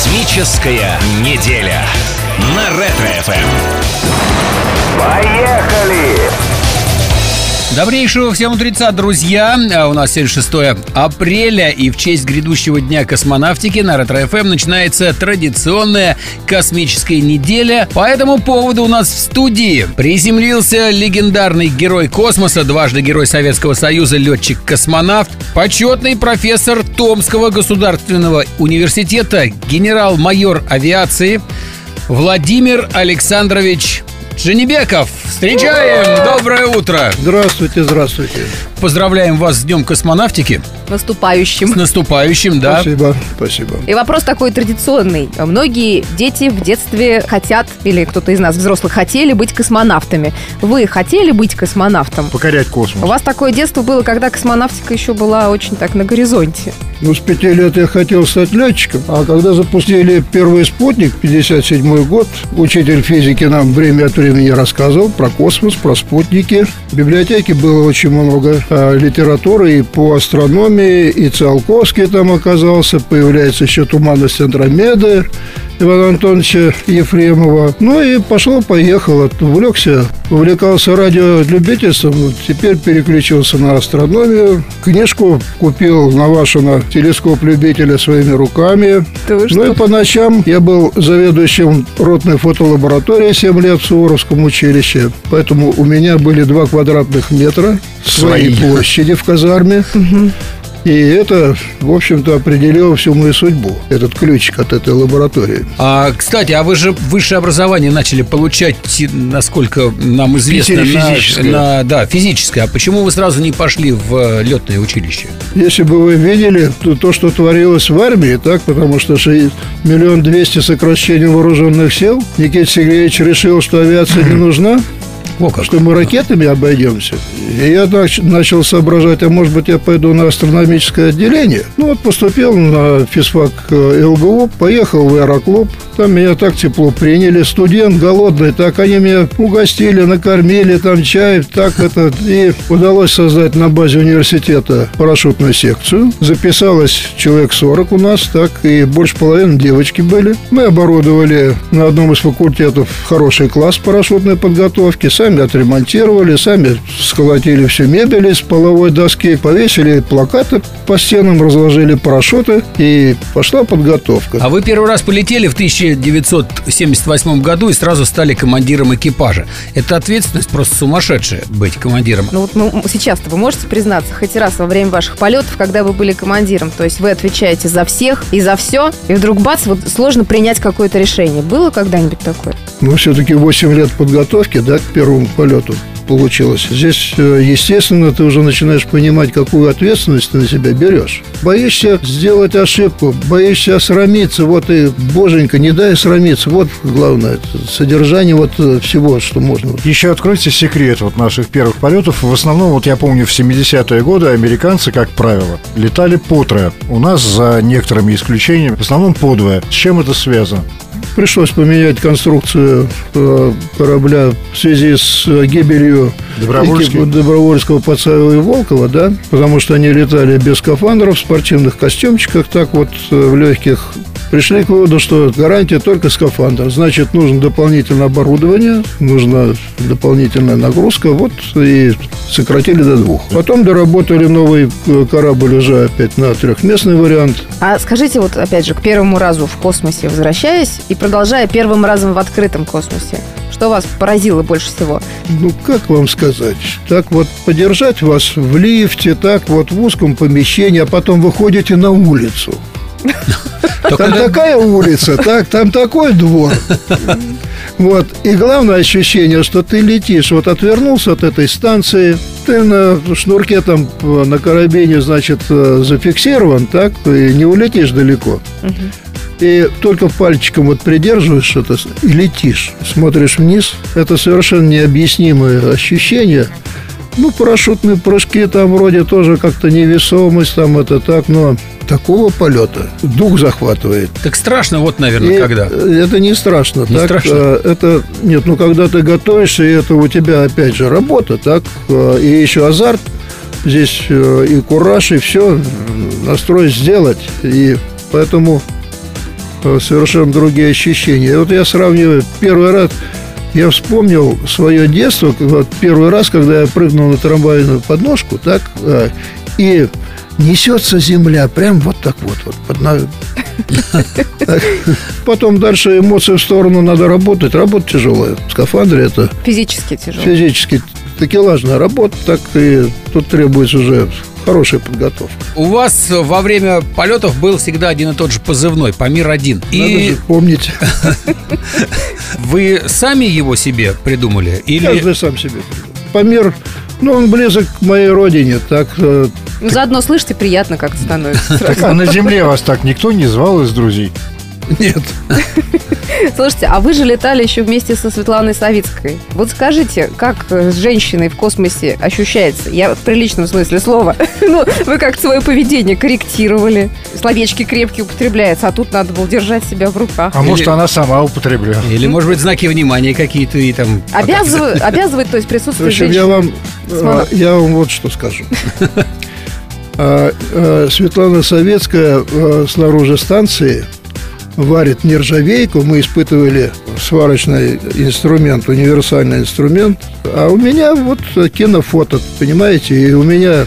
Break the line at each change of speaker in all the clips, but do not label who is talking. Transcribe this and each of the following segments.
Космическая неделя на Ретро FM.
Поехали!
Добрейшего всем утреца, друзья! А У нас сегодня 6 апреля, и в честь грядущего дня космонавтики на Ретро FM начинается традиционная космическая неделя. По этому поводу у нас в студии приземлился легендарный герой космоса, дважды герой Советского Союза, летчик-космонавт, почетный профессор Томского государственного университета, генерал-майор авиации Владимир Александрович Женебеков. Встречаем! Доброе утро!
Здравствуйте, здравствуйте.
Поздравляем вас с Днем космонавтики. С
наступающим.
наступающим, да.
Спасибо, спасибо.
И вопрос такой традиционный. Многие дети в детстве хотят, или кто-то из нас, взрослых, хотели быть космонавтами. Вы хотели быть космонавтом?
Покорять космос.
У вас такое детство было, когда космонавтика еще была очень так на горизонте.
Ну, с пяти лет я хотел стать летчиком, а когда запустили первый спутник, 57 год, учитель физики нам время от времени рассказывал про космос, про спутники. В библиотеке было очень много литературы и по астрономии, и Циолковский там оказался, появляется еще туманность Андромеды, Ивана Антоновича Ефремова. Ну и пошло-поехало. Увлекся, увлекался радиолюбительством. Вот Теперь переключился на астрономию. Книжку купил Навашина телескоп любителя своими руками. Ну и по ночам я был заведующим ротной фотолаборатории 7 лет в Суворовском училище. Поэтому у меня были 2 квадратных метра своей
Свои.
площади в казарме. И это, в общем-то, определило всю мою судьбу. Этот ключик от этой лаборатории.
А, кстати, а вы же высшее образование начали получать, насколько нам известно, на-
физическое.
на- да, физическое. А почему вы сразу не пошли в летное училище?
Если бы вы видели то, то, что творилось в армии, так, потому что миллион двести сокращений вооруженных сил, Никита Сергеевич решил, что авиация не нужна,
О, как.
что мы ракетами обойдемся. И я начал соображать, а может быть я пойду на астрономическое отделение. Ну вот поступил на физфак э, ЛГУ, поехал в аэроклуб. Там меня так тепло приняли. Студент голодный, так они меня угостили, накормили, там чай, так это. И удалось создать на базе университета парашютную секцию. Записалось человек 40 у нас, так, и больше половины девочки были. Мы оборудовали на одном из факультетов хороший класс парашютной подготовки, сами отремонтировали, сами сколотили всю мебель из половой доски, повесили плакаты по стенам, разложили парашюты, и пошла подготовка.
А вы первый раз полетели в 1978 году и сразу стали командиром экипажа. Это ответственность просто сумасшедшая быть командиром.
Ну вот ну, сейчас-то вы можете признаться хоть раз во время ваших полетов, когда вы были командиром, то есть вы отвечаете за всех и за все, и вдруг бац, вот сложно принять какое-то решение. Было когда-нибудь такое?
Ну, все-таки 8 лет подготовки, да, к первому полету получилось. Здесь, э, естественно, ты уже начинаешь понимать, какую ответственность ты на себя берешь. Боишься сделать ошибку, боишься осрамиться, вот и, боженька, не дай срамиться. Вот главное, содержание вот э, всего, что можно.
Еще откройте секрет вот наших первых полетов. В основном, вот я помню, в 70-е годы американцы, как правило, летали по трое. У нас, за некоторыми исключениями, в основном по двое. С чем это связано?
Пришлось поменять конструкцию э, корабля в связи с э, гибелью Добровольского, Пацаева и Волкова, да, потому что они летали без скафандров, в спортивных костюмчиках, так вот э, в легких. Пришли к выводу, что гарантия только скафандр. Значит, нужно дополнительное оборудование, нужна дополнительная нагрузка. Вот и сократили до двух. Потом доработали новый э, корабль уже опять на трехместный вариант.
А скажите вот опять же к первому разу в космосе возвращаясь и продолжая первым разом в открытом космосе, что вас поразило больше всего?
Ну, как вам сказать? Так вот, подержать вас в лифте, так вот в узком помещении, а потом выходите на улицу. Там такая улица, так, там такой двор. Вот. И главное ощущение, что ты летишь, вот отвернулся от этой станции, ты на шнурке там э, на карабине, значит, э, зафиксирован, так, и не улетишь далеко. И только пальчиком вот придерживаешь это и летишь, смотришь вниз. Это совершенно необъяснимое ощущение. Ну, парашютные прыжки там вроде тоже как-то невесомость, там это так, но такого полета дух захватывает.
Так страшно вот, наверное,
И
когда.
Это не страшно.
Не
так,
страшно?
э, Это нет, ну когда ты готовишься, и это у тебя опять же работа, так, э, и еще азарт. Здесь э, и кураж, и все настрой сделать. И поэтому э, совершенно другие ощущения. И вот я сравниваю первый раз, я вспомнил свое детство, вот первый раз, когда я прыгнул на трамвайную подножку, так, и несется земля прям вот так вот, вот под Так. Потом дальше эмоции в сторону надо работать. Работа тяжелая. В скафандре это
Физически тяжело.
физически такелажная работа, так и тут требуется уже хорошая подготовка.
У вас во время полетов был всегда один и тот же позывной Памир-1.
Надо
И
же помнить.
вы сами его себе придумали? Или
Каждый сам себе. Помер, ну, он близок к моей родине, так э,
Ну, заодно, слышите, приятно как-то становится.
Так, а на земле вас так никто не звал из друзей?
нет.
Слушайте, а вы же летали еще вместе со Светланой Савицкой. Вот скажите, как э, с женщиной в космосе ощущается? Я в приличном смысле слова. Ну, вы как свое поведение корректировали. Словечки крепкие употребляются, а тут надо было держать себя в руках.
А может, она сама употребляла?
Или, может быть, знаки внимания какие-то и там...
Обязывает, обязывает, то есть
В
присутствие
общем, я вам, э, я вам вот что скажу. А, э, Светлана Советская снаружи станции варит нержавейку. Мы испытывали сварочный инструмент, универсальный инструмент. А у меня вот кинофото, понимаете? И у меня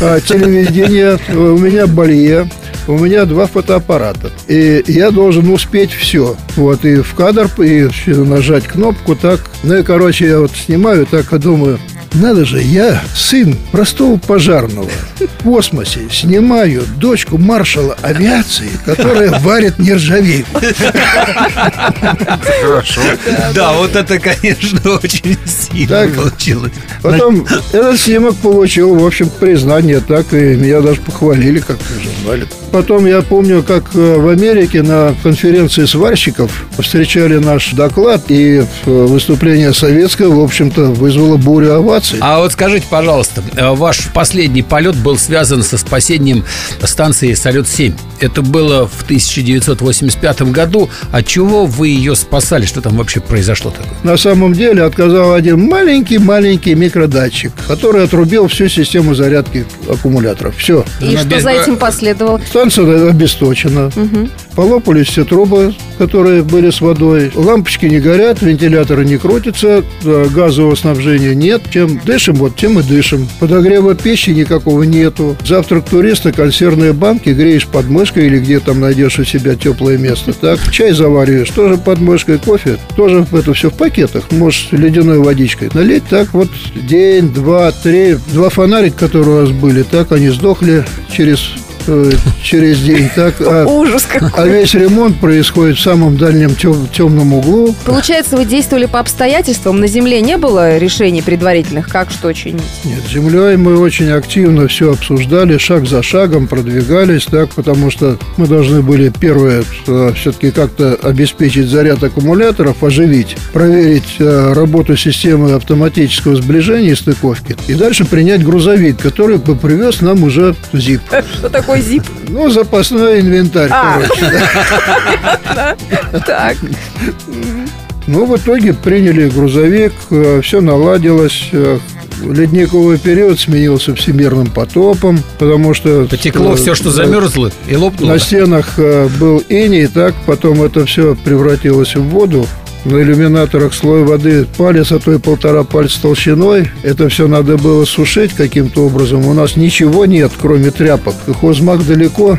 а, телевидение, у меня балье, у меня два фотоаппарата. И я должен успеть все. Вот, и в кадр, и нажать кнопку так. Ну и, короче, я вот снимаю так и думаю, надо же, я сын простого пожарного в космосе снимаю дочку маршала авиации, которая варит нержавейку.
Хорошо.
Да, вот это, конечно, очень сильно получилось.
Потом этот снимок получил, в общем, признание, так и меня даже похвалили как в журнале. Потом я помню, как э, в Америке на конференции сварщиков встречали наш доклад, и э, выступление советское, в общем-то, вызвало бурю оваций.
А вот скажите, пожалуйста, э, ваш последний полет был связан со спасением станции «Салют-7». Это было в 1985 году. От чего вы ее спасали? Что там вообще произошло такое?
На самом деле отказал один маленький-маленький микродатчик, который отрубил всю систему зарядки аккумуляторов. Все.
И
Она
что
без-
за этим последовало?
Станция обесточена. Полопались все трубы, которые были с водой. Лампочки не горят, вентиляторы не крутятся, э, газового снабжения нет. Чем дышим, вот тем и дышим. Подогрева пищи никакого нету. Завтрак туриста, консервные банки, греешь под мышкой или где там найдешь у себя теплое место. Так, чай завариваешь, тоже под мышкой, кофе, тоже это все в пакетах. Можешь ледяной водичкой налить. Так вот день, два, три. Два фонарика, которые у нас были, так они сдохли через через день. Так, а,
Ужас какой.
а весь ремонт происходит в самом дальнем тем- темном углу.
Получается, вы действовали по обстоятельствам. На Земле не было решений предварительных, как что чинить?
Нет, с землей мы очень активно все обсуждали, шаг за шагом продвигались, так, потому что мы должны были первое все-таки как-то обеспечить заряд аккумуляторов, оживить, проверить э, работу системы автоматического сближения и стыковки, и дальше принять грузовик, который бы привез нам уже ЗИП.
Что такое ЗИП?
Ну, запасной инвентарь,
А.
короче.
Так.
Ну, в итоге приняли грузовик, все наладилось. э, Ледниковый период сменился всемирным потопом, потому что...
Потекло
э,
все, что замерзло и лопнуло.
На стенах э, был иней, так потом это все превратилось в воду. На иллюминаторах слой воды палец, а то и полтора пальца толщиной. Это все надо было сушить каким-то образом. У нас ничего нет, кроме тряпок. И Хозмаг далеко.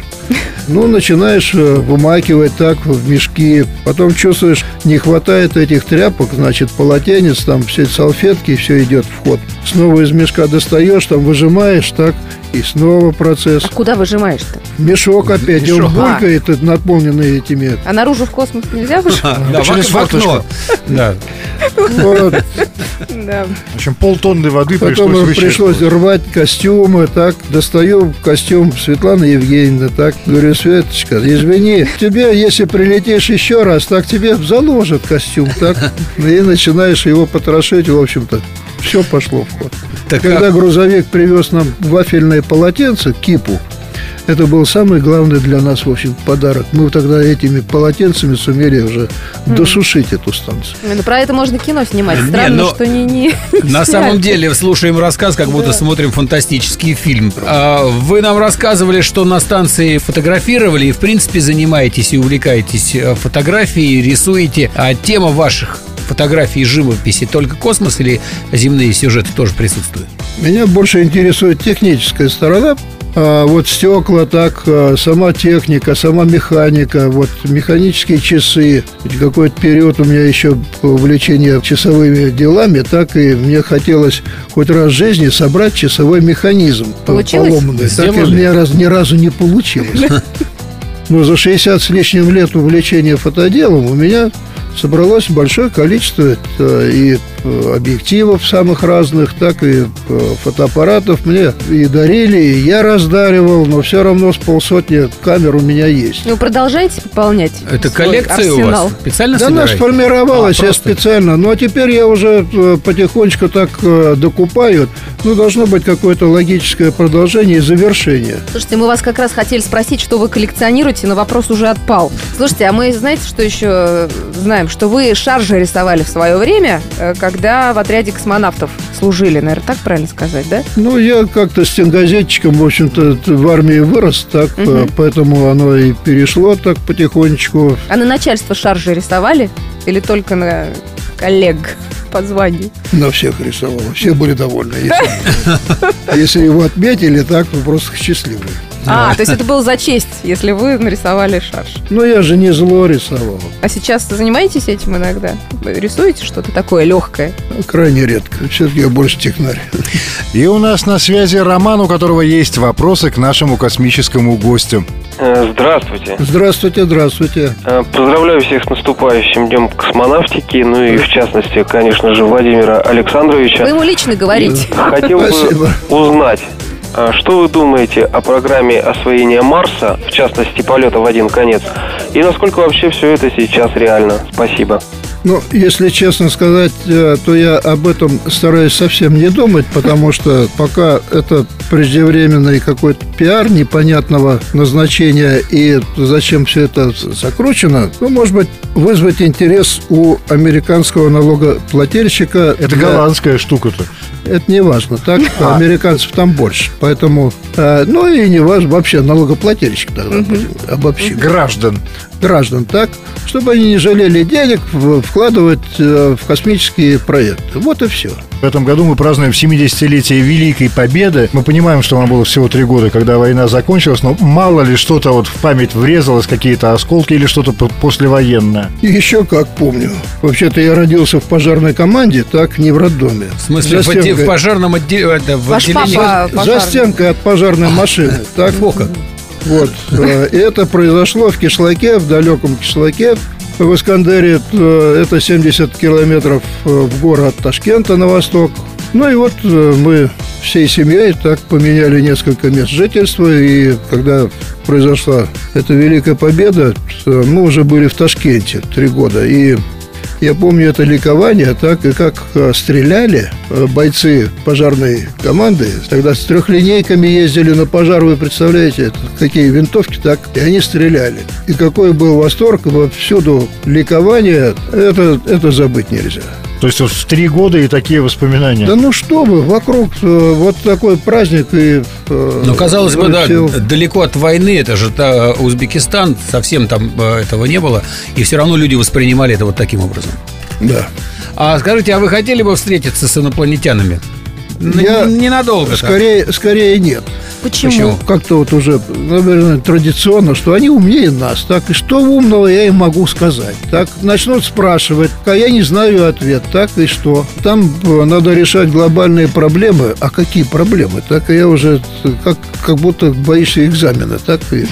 Ну, начинаешь э, вымакивать так в мешки. Потом чувствуешь, не хватает этих тряпок, значит, полотенец, там все салфетки, все идет в ход. Снова из мешка достаешь, там выжимаешь, так, и снова процесс.
А куда выжимаешь-то?
Мешок опять, и он
Мешок.
булькает, это наполненный этими.
А наружу в космос нельзя выжимать?
А, да,
Через
окно. Да.
В общем, полтонны воды
Потом
пришлось
пришлось рвать костюмы, так, достаю костюм Светланы Евгеньевны, так, говорю, Светочка, извини, тебе, если прилетишь еще раз, так тебе заложат костюм, так, и начинаешь его потрошить, в общем-то, все пошло в ход.
Так
Когда
а-
грузовик привез нам вафельное полотенце, кипу, Это был самый главный для нас, в общем, подарок. Мы тогда этими полотенцами сумели уже досушить эту станцию.
Ну, про это можно кино снимать.
Не,
Странно,
но
что не, не
На самом деле, слушаем рассказ, как будто смотрим фантастический фильм. А, Вы нам рассказывали, что на станции фотографировали и, в принципе, занимаетесь и увлекаетесь э, фотографией, рисуете. А тема ваших фотографий и живописи только космос или земные сюжеты тоже присутствуют?
Меня больше интересует техническая сторона. А, вот стекла, так, а, сама техника, сама механика, вот механические часы. Ведь какой-то период у меня еще увлечение часовыми делами, так и мне хотелось хоть раз в жизни собрать часовой механизм
Получилось?
поломанный. Так и
Сделали?
мне раз, ни разу не получилось. Но за 60 с лишним лет увлечения фотоделом у меня собралось большое количество э, и э, объективов самых разных, так и э, фотоаппаратов. Мне и дарили, и я раздаривал, но все равно с полсотни камер у меня есть.
Ну, продолжайте пополнять
Это
свой
коллекция у
арсенал.
вас? Специально
Да она
собираете?
сформировалась
А,
я
просто.
специально. Но теперь я уже потихонечку так докупаю. Ну, должно быть какое-то логическое продолжение и завершение.
Слушайте, мы вас как раз хотели спросить, что вы коллекционируете, но вопрос уже отпал. Слушайте, а мы, знаете, что еще э, знаем? Что вы шаржи рисовали в свое время, э, когда в отряде космонавтов служили, наверное, так правильно сказать, да?
Ну, я как-то стенгазетчиком, в общем-то, в армии вырос, так, э, поэтому оно и перешло так потихонечку.
А на начальство шаржи рисовали? Или только на коллег по званию?
На всех рисовал. Все были довольны. Если, если его отметили, так, вы просто счастливы.
А, то есть это было за честь, если вы нарисовали шарж.
Но я же не зло рисовал.
А сейчас занимаетесь этим иногда? Вы Рисуете что-то такое легкое?
Крайне редко. Все-таки я больше технарь.
И у нас на связи Роман, у которого есть вопросы к нашему космическому гостю.
Э, Здравствуйте.
Здравствуйте, здравствуйте.
Э, Поздравляю всех с наступающим Днем космонавтики, ну и в частности, конечно же, Владимира
Вы
Александровича.
ему лично говорите.
Хотел бы
Спасибо.
узнать, а что вы думаете о программе освоения Марса, в частности, полета в один конец, и насколько вообще все это сейчас реально? Спасибо.
Ну, если честно сказать, э, то я об этом стараюсь совсем не думать, потому что пока это преждевременный какой-то пиар непонятного назначения и зачем все это закручено, ну, может быть, вызвать интерес у американского налогоплательщика.
Это
для-
голландская штука-то.
Это не важно, так?
А.
Американцев там больше. Поэтому, э, ну и не важно, вообще налогоплательщик тогда будем обобщим.
Граждан.
Граждан, так? Чтобы они не жалели денег вкладывать э, в космические проекты. Вот и все.
В этом году мы празднуем 70-летие Великой Победы. Мы понимаем, что нам было всего три года, когда война закончилась, но мало ли что-то вот в память врезалось, какие-то осколки или что-то по- послевоенное.
И еще как помню. Вообще-то я родился в пожарной команде, так, не в роддоме.
В смысле,
За
в, отде-
стенкой-
в пожарном в
Ваш
отделении-
папа
За стенкой от пожарной машины. Так,
как.
Вот. Э, это произошло в Кишлаке, в далеком Кишлаке. В Искандере э, это 70 километров э, в горы от Ташкента на восток. Ну и вот мы всей семьей так поменяли несколько мест жительства. И когда произошла эта Великая Победа, мы уже были в Ташкенте три года. И я помню это ликование, так и как э, стреляли э, бойцы пожарной команды. Тогда с трехлинейками ездили на пожар, вы представляете, какие винтовки, так, и они стреляли. И какой был восторг, во всюду ликование, это, это забыть нельзя.
То есть вот в три года и такие воспоминания.
Да ну что вы, вокруг э, вот такой праздник и... э,
Ну, казалось бы, да, далеко от войны, это же та, Узбекистан, совсем там э, этого не было, и все равно люди воспринимали это вот таким образом.
Да.
А скажите, а вы хотели бы встретиться с инопланетянами? Н-
Я
Ненадолго. так.
Скорее, скорее нет.
Почему?
Почему?
как-то вот уже, наверное, традиционно, что они умнее нас, так, и что умного я им могу сказать, так, начнут спрашивать, а я не знаю ответ, так, и что, там э, надо решать глобальные проблемы, а какие проблемы, так, и я уже, э, как, как будто боишься экзамена, так, и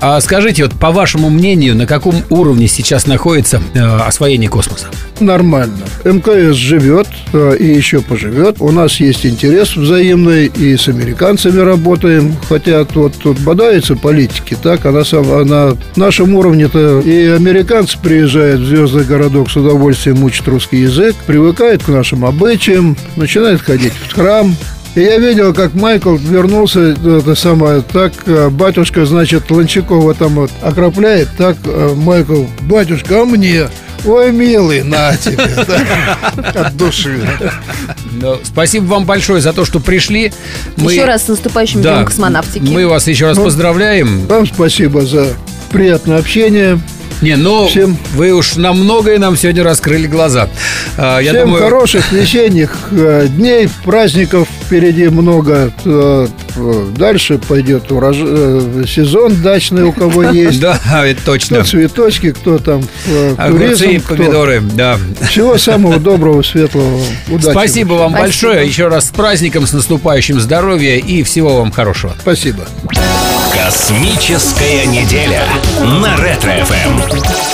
А скажите, вот по вашему мнению, на каком уровне сейчас находится э, освоение космоса?
нормально. МКС живет и еще поживет, у нас есть интерес взаимный, и с американцами работаем, хотя вот тут бодаются политики, так, а на, самом, а на нашем уровне-то и американцы приезжают в звездный городок с удовольствием учат русский язык, привыкают к нашим обычаям, начинают ходить в храм, И я видел, как Майкл вернулся, это самое, так э, батюшка, значит, Ланчакова там вот окропляет, так э, Майкл, батюшка, а мне? Ой, милый, на тебе.
От души.
Ну, спасибо вам большое за то, что пришли.
Еще раз с наступающим днем космонавтики.
Мы вас еще раз
Ну,
поздравляем.
Вам спасибо за приятное общение.
Не, ну,
Всем-
вы уж на многое нам сегодня раскрыли глаза. А, Я
Всем
думаю,
хороших весенних э, дней, праздников впереди много. Э, э, Дальше пойдет урож- сезон дачный, у кого есть.
Да, это точно.
Кто цветочки, кто там
Огурцы и помидоры, да.
Всего самого доброго, светлого, удачи.
Спасибо вам большое. Еще раз с праздником, с наступающим здоровья и всего вам хорошего.
Спасибо.
Космическая неделя на Ретро-ФМ.